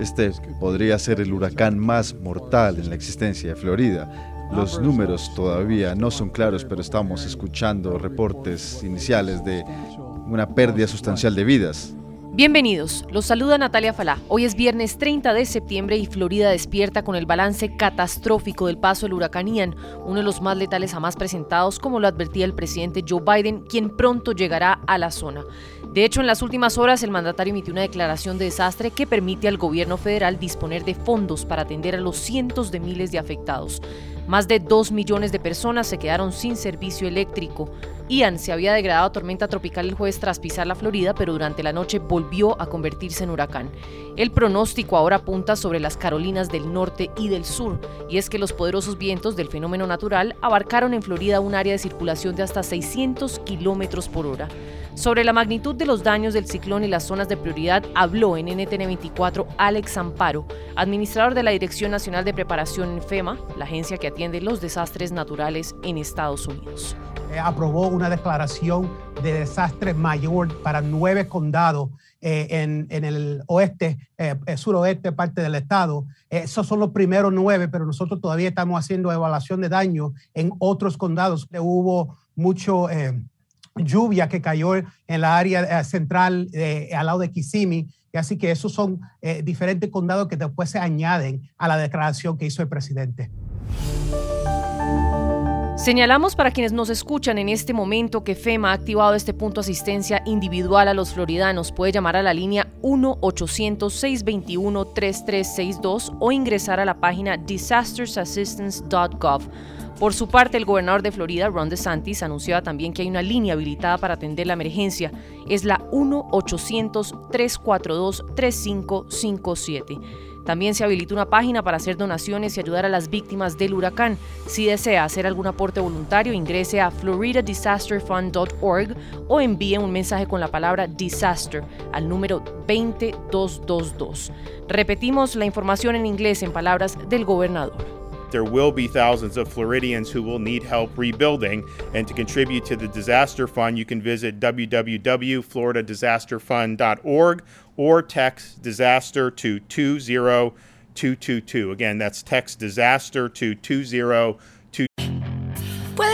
Este podría ser el huracán más mortal en la existencia de Florida. Los números todavía no son claros, pero estamos escuchando reportes iniciales de una pérdida sustancial de vidas. Bienvenidos, los saluda Natalia Falá. Hoy es viernes 30 de septiembre y Florida despierta con el balance catastrófico del paso del huracán Ian, uno de los más letales jamás presentados, como lo advertía el presidente Joe Biden, quien pronto llegará a la zona. De hecho, en las últimas horas el mandatario emitió una declaración de desastre que permite al gobierno federal disponer de fondos para atender a los cientos de miles de afectados. Más de 2 millones de personas se quedaron sin servicio eléctrico. Ian se había degradado a tormenta tropical el jueves tras pisar la Florida, pero durante la noche volvió a convertirse en huracán. El pronóstico ahora apunta sobre las Carolinas del Norte y del Sur, y es que los poderosos vientos del fenómeno natural abarcaron en Florida un área de circulación de hasta 600 kilómetros por hora. Sobre la magnitud de los daños del ciclón y las zonas de prioridad habló en NTN 24 Alex Amparo, administrador de la Dirección Nacional de Preparación FEMA, la agencia que atiende los desastres naturales en Estados Unidos. Eh, aprobó una declaración de desastre mayor para nueve condados eh, en, el oeste, eh, suroeste, parte del estado. esos son los primeros nueve, pero nosotros todavía estamos haciendo evaluación de daño en otros condados. Hubo mucho lluvia que cayó en la área eh, central eh, al lado de Kissimmee. Y así que esos son eh, diferentes condados que después se añaden a la declaración que hizo el presidente. Señalamos para quienes nos escuchan en este momento que FEMA ha activado este punto de asistencia individual a los floridanos. Puede llamar a la línea 1-800-621-3362 o ingresar a la página disastersassistance.gov. Por su parte, el gobernador de Florida, Ron DeSantis, anunciaba también que hay una línea habilitada para atender la emergencia. Es la 1-800-342-3557. También se habilita una página para hacer donaciones y ayudar a las víctimas del huracán. Si desea hacer algún aporte voluntario, ingrese a floridadisasterfund.org o envíe un mensaje con la palabra disaster al número 20222. Repetimos la información en inglés en palabras del gobernador. There will be thousands of Floridians who will need help rebuilding. And to contribute to the disaster fund, you can visit www.floridadisasterfund.org or text disaster to 20222. Again, that's text disaster to 20222.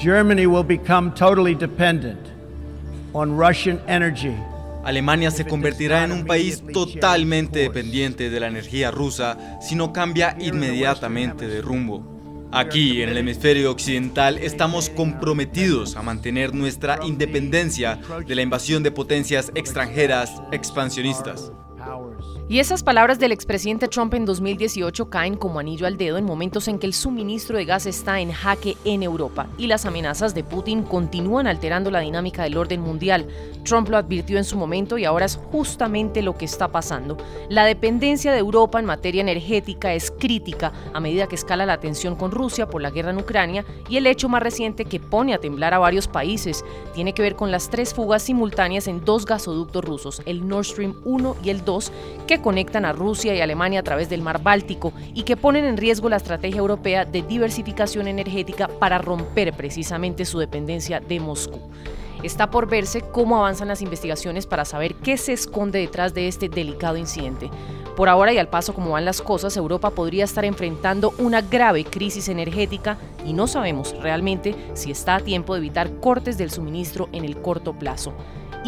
Germany will become totally dependent on Russian energy. Alemania se convertirá en un país totalmente dependiente de la energía rusa si no cambia inmediatamente de rumbo. Aquí, en el hemisferio occidental, estamos comprometidos a mantener nuestra independencia de la invasión de potencias extranjeras expansionistas. Y esas palabras del expresidente Trump en 2018 caen como anillo al dedo en momentos en que el suministro de gas está en jaque en Europa y las amenazas de Putin continúan alterando la dinámica del orden mundial. Trump lo advirtió en su momento y ahora es justamente lo que está pasando. La dependencia de Europa en materia energética es crítica a medida que escala la tensión con Rusia por la guerra en Ucrania y el hecho más reciente que pone a temblar a varios países tiene que ver con las tres fugas simultáneas en dos gasoductos rusos, el Nord Stream 1 y el 2, que conectan a Rusia y Alemania a través del mar Báltico y que ponen en riesgo la estrategia europea de diversificación energética para romper precisamente su dependencia de Moscú. Está por verse cómo avanzan las investigaciones para saber qué se esconde detrás de este delicado incidente. Por ahora y al paso como van las cosas, Europa podría estar enfrentando una grave crisis energética y no sabemos realmente si está a tiempo de evitar cortes del suministro en el corto plazo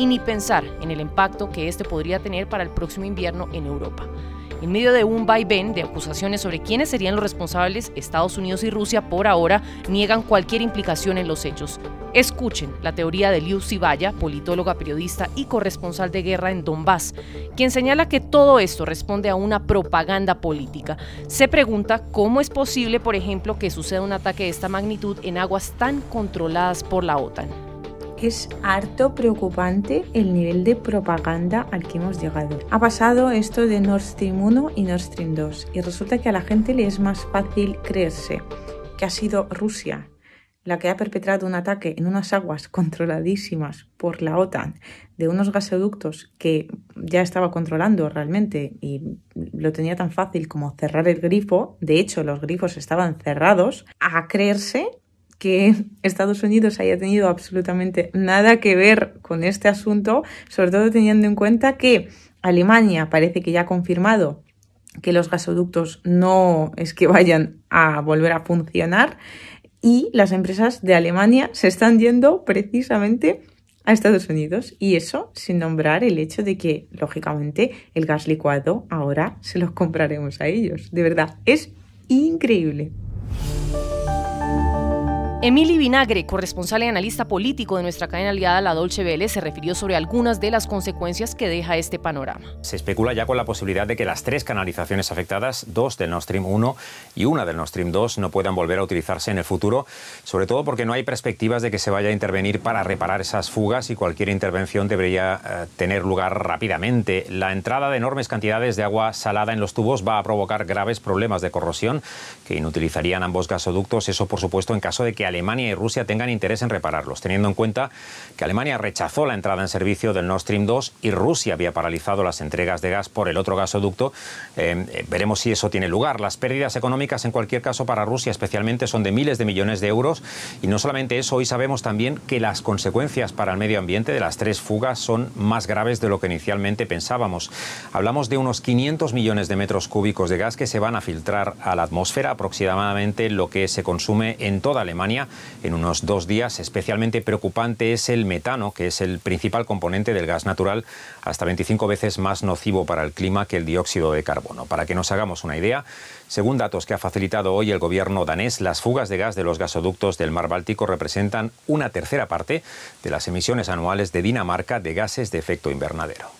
y ni pensar en el impacto que este podría tener para el próximo invierno en Europa. En medio de un vaivén de acusaciones sobre quiénes serían los responsables, Estados Unidos y Rusia por ahora niegan cualquier implicación en los hechos. Escuchen la teoría de Liu Zibaya, politóloga, periodista y corresponsal de guerra en Donbass, quien señala que todo esto responde a una propaganda política. Se pregunta cómo es posible, por ejemplo, que suceda un ataque de esta magnitud en aguas tan controladas por la OTAN. Es harto preocupante el nivel de propaganda al que hemos llegado. Ha pasado esto de Nord Stream 1 y Nord Stream 2 y resulta que a la gente le es más fácil creerse que ha sido Rusia la que ha perpetrado un ataque en unas aguas controladísimas por la OTAN de unos gasoductos que ya estaba controlando realmente y lo tenía tan fácil como cerrar el grifo, de hecho los grifos estaban cerrados, a creerse que Estados Unidos haya tenido absolutamente nada que ver con este asunto, sobre todo teniendo en cuenta que Alemania parece que ya ha confirmado que los gasoductos no es que vayan a volver a funcionar y las empresas de Alemania se están yendo precisamente a Estados Unidos y eso sin nombrar el hecho de que, lógicamente, el gas licuado ahora se los compraremos a ellos. De verdad, es increíble. Emily Vinagre, corresponsal y analista político de nuestra cadena aliada La Dolce Vele, se refirió sobre algunas de las consecuencias que deja este panorama. Se especula ya con la posibilidad de que las tres canalizaciones afectadas, dos del Nord Stream 1 y una del Nord Stream 2, no puedan volver a utilizarse en el futuro, sobre todo porque no hay perspectivas de que se vaya a intervenir para reparar esas fugas y cualquier intervención debería eh, tener lugar rápidamente. La entrada de enormes cantidades de agua salada en los tubos va a provocar graves problemas de corrosión que inutilizarían ambos gasoductos, eso por supuesto en caso de que Alemania y Rusia tengan interés en repararlos, teniendo en cuenta que Alemania rechazó la entrada en servicio del Nord Stream 2 y Rusia había paralizado las entregas de gas por el otro gasoducto. Eh, eh, veremos si eso tiene lugar. Las pérdidas económicas, en cualquier caso, para Rusia especialmente, son de miles de millones de euros. Y no solamente eso, hoy sabemos también que las consecuencias para el medio ambiente de las tres fugas son más graves de lo que inicialmente pensábamos. Hablamos de unos 500 millones de metros cúbicos de gas que se van a filtrar a la atmósfera, aproximadamente lo que se consume en toda Alemania en unos dos días. Especialmente preocupante es el metano, que es el principal componente del gas natural, hasta 25 veces más nocivo para el clima que el dióxido de carbono. Para que nos hagamos una idea, según datos que ha facilitado hoy el gobierno danés, las fugas de gas de los gasoductos del mar Báltico representan una tercera parte de las emisiones anuales de Dinamarca de gases de efecto invernadero.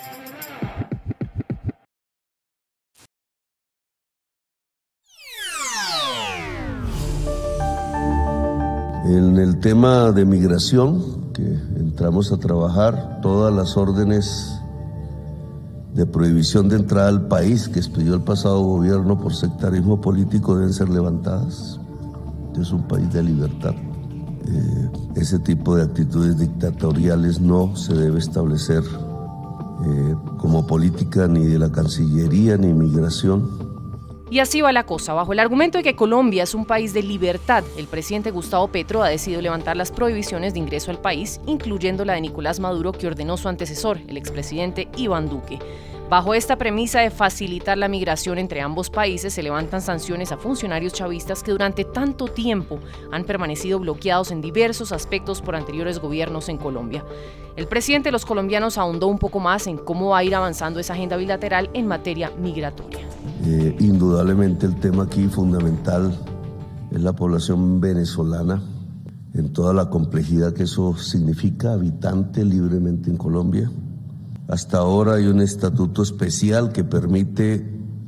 En el tema de migración, que entramos a trabajar, todas las órdenes de prohibición de entrada al país que expidió el pasado gobierno por sectarismo político deben ser levantadas. Es un país de libertad. Eh, ese tipo de actitudes dictatoriales no se debe establecer eh, como política ni de la Cancillería ni migración y así va la cosa. Bajo el argumento de que Colombia es un país de libertad, el presidente Gustavo Petro ha decidido levantar las prohibiciones de ingreso al país, incluyendo la de Nicolás Maduro que ordenó su antecesor, el expresidente Iván Duque. Bajo esta premisa de facilitar la migración entre ambos países, se levantan sanciones a funcionarios chavistas que durante tanto tiempo han permanecido bloqueados en diversos aspectos por anteriores gobiernos en Colombia. El presidente de los colombianos ahondó un poco más en cómo va a ir avanzando esa agenda bilateral en materia migratoria. Eh, indudablemente el tema aquí fundamental es la población venezolana en toda la complejidad que eso significa, habitante libremente en Colombia hasta ahora hay un estatuto especial que permite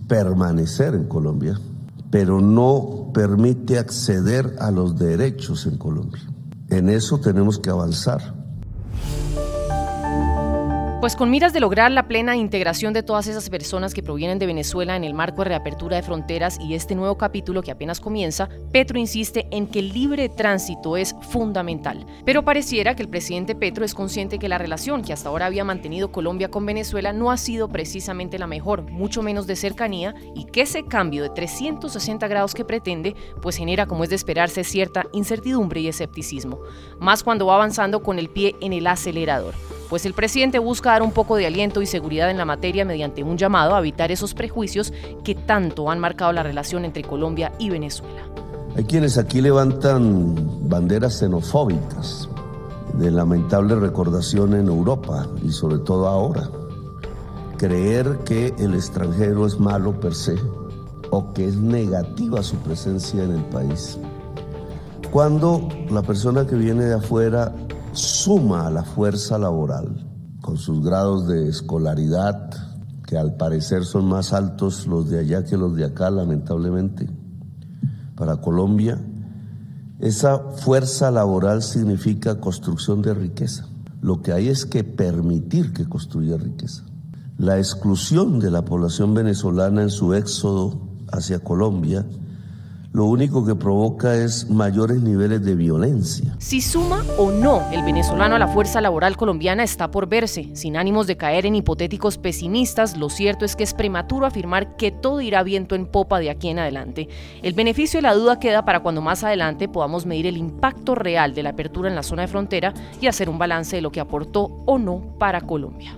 permanecer en Colombia, pero no permite acceder a los derechos en Colombia. En eso tenemos que avanzar. Pues con miras de lograr la plena integración de todas esas personas que provienen de Venezuela en el marco de reapertura de fronteras y este nuevo capítulo que apenas comienza, Petro insiste en que el libre tránsito es fundamental. Pero pareciera que el presidente Petro es consciente que la relación que hasta ahora había mantenido Colombia con Venezuela no ha sido precisamente la mejor, mucho menos de cercanía, y que ese cambio de 360 grados que pretende, pues genera, como es de esperarse, cierta incertidumbre y escepticismo, más cuando va avanzando con el pie en el acelerador pues el presidente busca dar un poco de aliento y seguridad en la materia mediante un llamado a evitar esos prejuicios que tanto han marcado la relación entre Colombia y Venezuela. Hay quienes aquí levantan banderas xenofóbicas de lamentable recordación en Europa y sobre todo ahora. Creer que el extranjero es malo per se o que es negativa su presencia en el país. Cuando la persona que viene de afuera suma a la fuerza laboral con sus grados de escolaridad, que al parecer son más altos los de allá que los de acá, lamentablemente, para Colombia, esa fuerza laboral significa construcción de riqueza. Lo que hay es que permitir que construya riqueza. La exclusión de la población venezolana en su éxodo hacia Colombia lo único que provoca es mayores niveles de violencia. Si suma o no el venezolano a la fuerza laboral colombiana está por verse. Sin ánimos de caer en hipotéticos pesimistas, lo cierto es que es prematuro afirmar que todo irá viento en popa de aquí en adelante. El beneficio de la duda queda para cuando más adelante podamos medir el impacto real de la apertura en la zona de frontera y hacer un balance de lo que aportó o no para Colombia.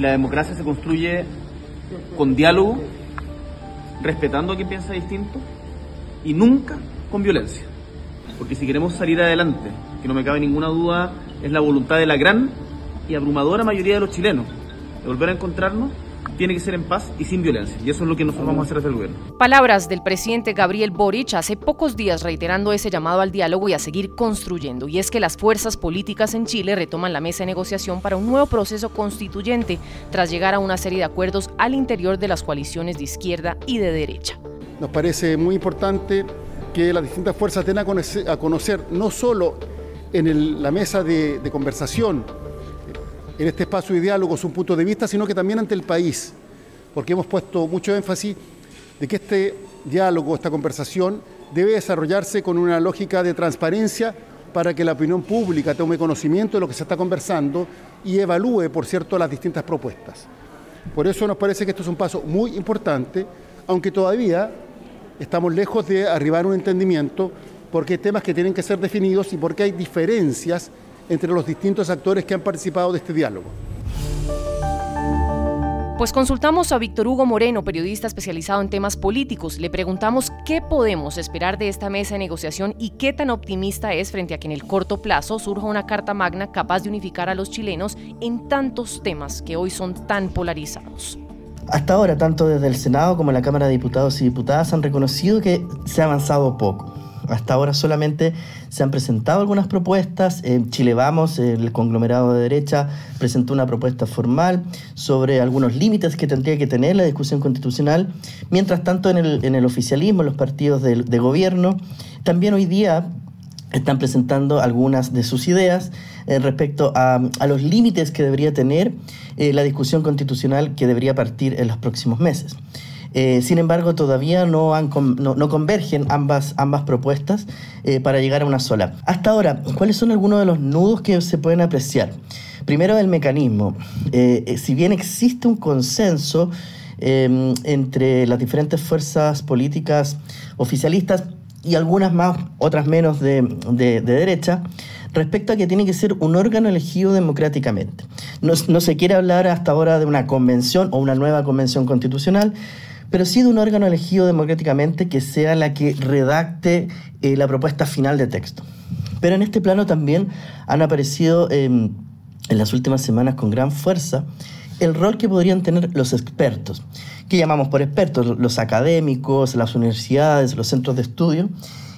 La democracia se construye con diálogo, respetando a quien piensa distinto y nunca con violencia. Porque si queremos salir adelante, que no me cabe ninguna duda, es la voluntad de la gran y abrumadora mayoría de los chilenos de volver a encontrarnos tiene que ser en paz y sin violencia. Y eso es lo que nosotros vamos a hacer desde el gobierno. Palabras del presidente Gabriel Boric hace pocos días reiterando ese llamado al diálogo y a seguir construyendo. Y es que las fuerzas políticas en Chile retoman la mesa de negociación para un nuevo proceso constituyente tras llegar a una serie de acuerdos al interior de las coaliciones de izquierda y de derecha. Nos parece muy importante que las distintas fuerzas den a conocer, a conocer no solo en el, la mesa de, de conversación, en este espacio de diálogo su punto de vista, sino que también ante el país, porque hemos puesto mucho énfasis de que este diálogo, esta conversación, debe desarrollarse con una lógica de transparencia para que la opinión pública tome conocimiento de lo que se está conversando y evalúe, por cierto, las distintas propuestas. Por eso nos parece que esto es un paso muy importante, aunque todavía estamos lejos de arribar a un entendimiento, porque hay temas que tienen que ser definidos y porque hay diferencias entre los distintos actores que han participado de este diálogo. Pues consultamos a Víctor Hugo Moreno, periodista especializado en temas políticos. Le preguntamos qué podemos esperar de esta mesa de negociación y qué tan optimista es frente a que en el corto plazo surja una carta magna capaz de unificar a los chilenos en tantos temas que hoy son tan polarizados. Hasta ahora, tanto desde el Senado como la Cámara de Diputados y Diputadas han reconocido que se ha avanzado poco. Hasta ahora solamente se han presentado algunas propuestas. En Chile Vamos, el conglomerado de derecha, presentó una propuesta formal sobre algunos límites que tendría que tener la discusión constitucional. Mientras tanto, en el, en oficialismo, los partidos de, gobierno, también hoy día están presentando algunas de sus ideas eh, respecto a, a, los límites que debería tener eh, la discusión constitucional que debería partir en los próximos meses. Eh, sin embargo, todavía no, han, no, convergen ambas, ambas propuestas eh, para llegar a una sola. Hasta ahora, ¿cuáles son algunos de los nudos que se pueden apreciar? Primero, el mecanismo. Eh, si bien existe un consenso em, entre las diferentes fuerzas políticas oficialistas y algunas más, otras menos de, de, de derecha, respecto a que tiene que ser un órgano elegido democráticamente. No, no, se quiere hablar hasta ahora de una convención o una nueva convención constitucional, pero sí de un órgano elegido democráticamente que sea la que redacte eh, la propuesta final de texto. Pero en este plano también han aparecido eh, en las últimas semanas con gran fuerza el rol que podrían tener los expertos. ¿Qué llamamos por expertos? Los académicos, las universidades, los centros de estudio,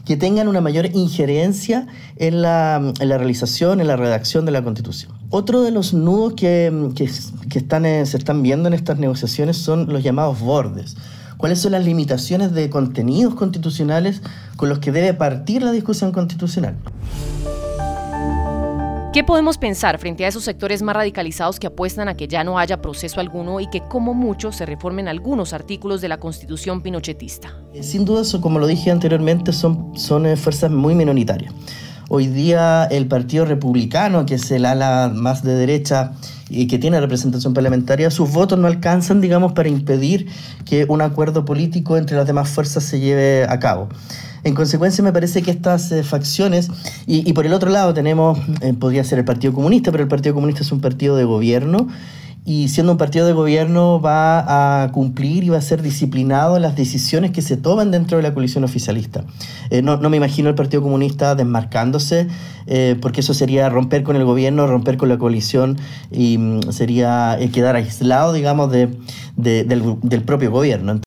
que tengan una mayor injerencia en la realización, en la redacción de la Constitución. Otro de los nudos que, que, que están, eh, se están viendo en estas negociaciones son los llamados bordes. ¿Cuáles son las limitaciones de contenidos constitucionales con los que debe partir la discusión constitucional? ¿Qué podemos pensar frente a esos sectores más radicalizados que apuestan a que ya no haya proceso alguno y que como mucho se reformen algunos artículos de la constitución pinochetista? Sin duda, como lo dije anteriormente, son, son eh, fuerzas muy minoritarias. Hoy día el Partido Republicano, que es el ala más de derecha y que tiene representación parlamentaria, sus votos no alcanzan, digamos, para impedir que un acuerdo político entre las demás fuerzas se lleve a cabo. En consecuencia, me parece que estas eh, facciones, y, por el otro lado tenemos, eh, podría ser el Partido Comunista, pero el Partido Comunista es un partido de gobierno, y siendo un partido de gobierno va a cumplir y va a ser disciplinado las decisiones que se toman dentro de la coalición oficialista. Eh, no, me imagino el Partido Comunista desmarcándose, porque eso sería romper con el gobierno, romper con la coalición y mm, sería quedar aislado, digamos, de, del, del propio gobierno.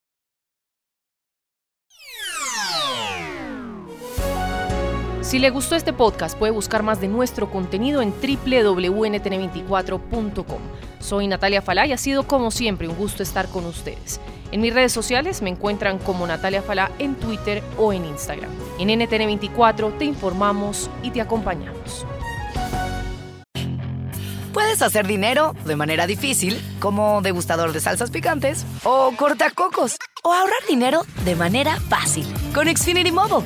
Si le gustó este podcast, puede buscar más de nuestro contenido en www.ntn24.com. Soy Natalia Falá y ha sido como siempre un gusto estar con ustedes. En mis redes sociales me encuentran como Natalia Falá en Twitter o en Instagram. En NTN24 te informamos y te acompañamos. Puedes hacer dinero de manera difícil, como degustador de salsas picantes, o cortacocos, o ahorrar dinero de manera fácil con Xfinity Mobile.